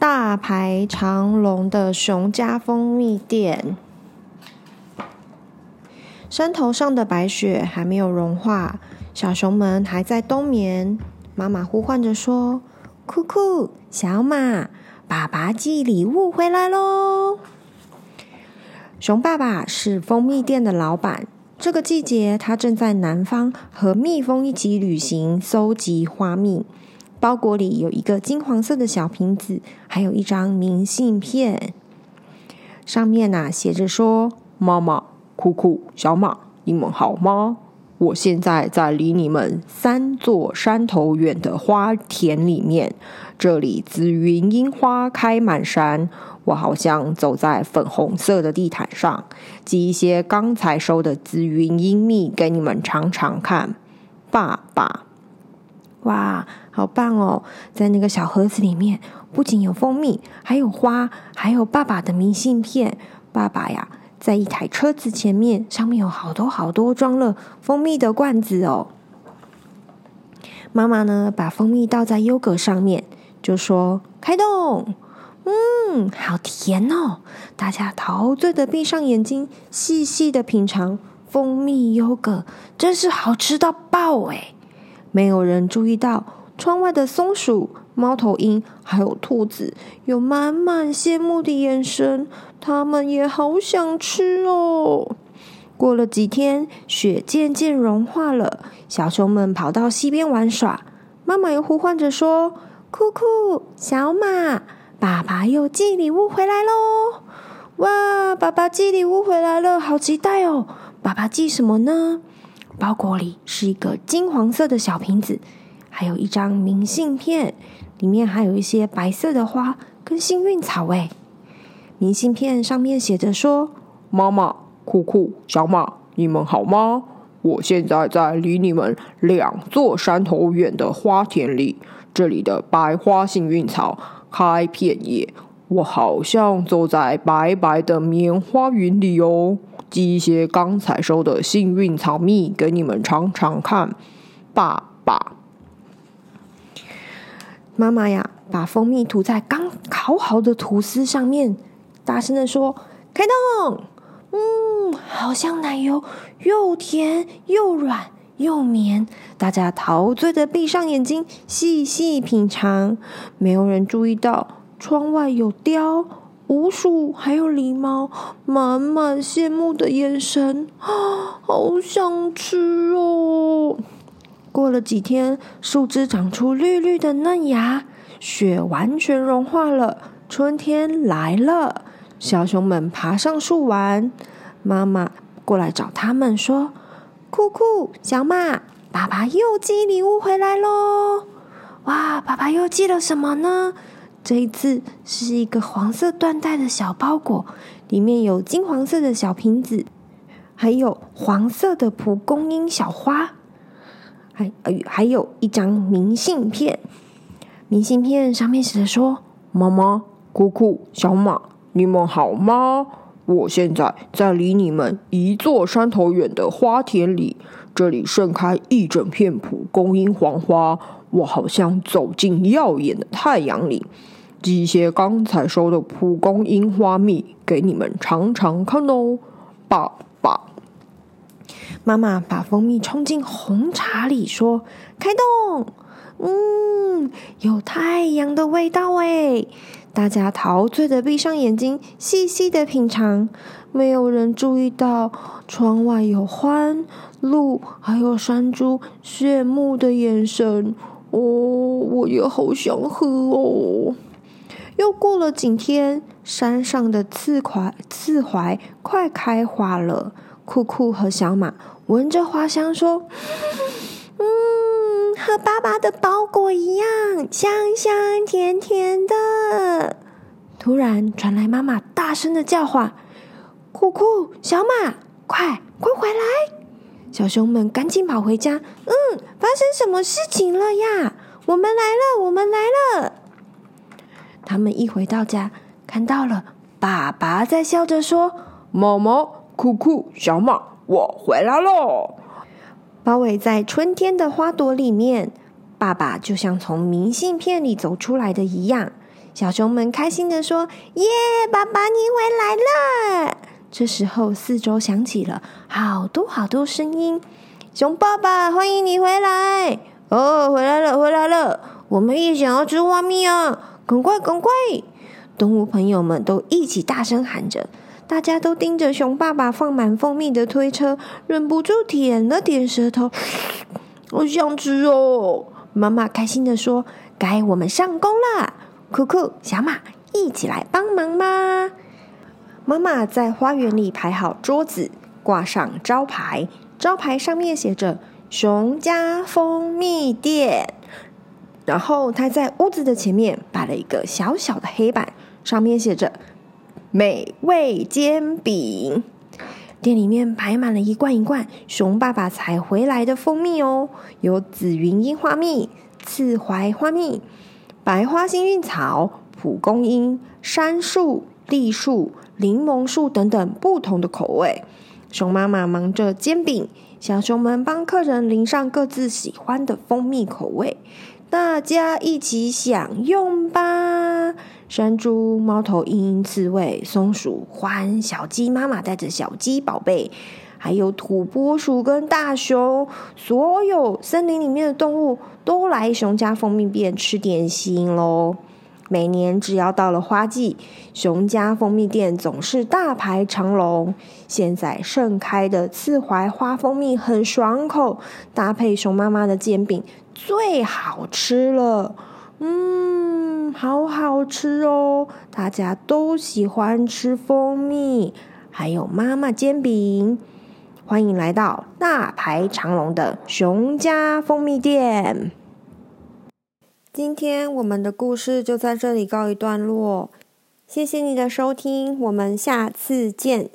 大排长龙的熊家蜂蜜店，山头上的白雪还没有融化，小熊们还在冬眠。妈妈呼唤着说：“酷酷，小马，爸爸寄礼物回来喽！”熊爸爸是蜂蜜店的老板，这个季节他正在南方和蜜蜂一起旅行，搜集花蜜。包裹里有一个金黄色的小瓶子，还有一张明信片，上面呐写着说：“妈妈，酷酷，小马，你们好吗？我现在在离你们三座山头远的花田里面，这里紫云樱花开满山，我好像走在粉红色的地毯上，寄一些刚才收的紫云樱蜜给你们尝尝看，爸爸。”哇，好棒哦！在那个小盒子里面，不仅有蜂蜜，还有花，还有爸爸的明信片。爸爸呀，在一台车子前面，上面有好多好多装了蜂蜜的罐子哦。妈妈呢，把蜂蜜倒在优格上面，就说：“开动！”嗯，好甜哦！大家陶醉的闭上眼睛，细细的品尝蜂蜜优格，真是好吃到爆哎！没有人注意到，窗外的松鼠、猫头鹰还有兔子，有满满羡慕的眼神。他们也好想吃哦。过了几天，雪渐渐融化了，小熊们跑到溪边玩耍。妈妈又呼唤着说：“酷酷，小马，爸爸又寄礼物回来喽！”哇，爸爸寄礼物回来了，好期待哦！爸爸寄什么呢？包裹里是一个金黄色的小瓶子，还有一张明信片，里面还有一些白色的花跟幸运草。哎，明信片上面写着说：“妈妈，酷酷，小马，你们好吗？我现在在离你们两座山头远的花田里，这里的白花幸运草开片叶，我好像走在白白的棉花云里哦。”寄一些刚采收的幸运草蜜给你们尝尝看，爸爸。妈妈呀，把蜂蜜涂在刚烤好的吐司上面，大声的说：“开动！”嗯，好像奶油，又甜又软又绵。大家陶醉的闭上眼睛，细细品尝。没有人注意到窗外有雕。鼯鼠还有狸猫，满满羡慕的眼神，啊，好想吃哦！过了几天，树枝长出绿绿的嫩芽，雪完全融化了，春天来了。小熊们爬上树玩，妈妈过来找他们说：“酷酷，小马，爸爸又寄礼物回来喽！”哇，爸爸又寄了什么呢？这一次是一个黄色缎带的小包裹，里面有金黄色的小瓶子，还有黄色的蒲公英小花，还还有一张明信片。明信片上面写着说：“妈妈，姑姑，小马，你们好吗？我现在在离你们一座山头远的花田里，这里盛开一整片蒲公英黄花。”我好像走进耀眼的太阳里，寄一些刚采收的蒲公英花蜜给你们尝尝看哦，爸爸。妈妈把蜂蜜冲进红茶里，说：“开动，嗯，有太阳的味道诶。”大家陶醉的闭上眼睛，细细的品尝。没有人注意到窗外有欢、鹿，还有山猪羡慕的眼神。哦，我也好想喝哦！又过了几天，山上的刺槐刺槐快开花了。酷酷和小马闻着花香说：“嗯，和爸爸的包裹一样，香香甜甜的。”突然传来妈妈大声的叫唤：“酷酷，小马，快快回来！”小熊们赶紧跑回家。嗯，发生什么事情了呀？我们来了，我们来了。他们一回到家，看到了爸爸在笑着说：“毛毛，酷酷，小马，我回来喽。”包围在春天的花朵里面，爸爸就像从明信片里走出来的一样。小熊们开心的说：“耶，爸爸你回来了！”这时候，四周响起了好多好多声音：“熊爸爸，欢迎你回来！哦，回来了，回来了！我们也想要吃花蜜啊！赶快，赶快！”动物朋友们都一起大声喊着。大家都盯着熊爸爸放满蜂蜜的推车，忍不住舔了舔舌头。我想吃哦！妈妈开心的说：“该我们上工了，酷酷、小马，一起来帮忙吧！”妈妈在花园里排好桌子，挂上招牌，招牌上面写着“熊家蜂蜜店”。然后他在屋子的前面摆了一个小小的黑板，上面写着。美味煎饼，店里面摆满了一罐一罐熊爸爸采回来的蜂蜜哦，有紫云樱花蜜、刺槐花蜜、白花幸运草、蒲公英、杉树、栗树、柠檬树等等不同的口味。熊妈妈忙着煎饼，小熊们帮客人淋上各自喜欢的蜂蜜口味，大家一起享用吧。山猪、猫头鹰、刺猬、松鼠、獾、小鸡妈妈带着小鸡宝贝，还有土拨鼠跟大熊，所有森林里面的动物都来熊家蜂蜜店吃点心喽。每年只要到了花季，熊家蜂蜜店总是大排长龙。现在盛开的刺槐花蜂蜜很爽口，搭配熊妈妈的煎饼最好吃了。嗯，好好吃哦！大家都喜欢吃蜂蜜，还有妈妈煎饼。欢迎来到大排长龙的熊家蜂蜜店。今天我们的故事就在这里告一段落，谢谢你的收听，我们下次见。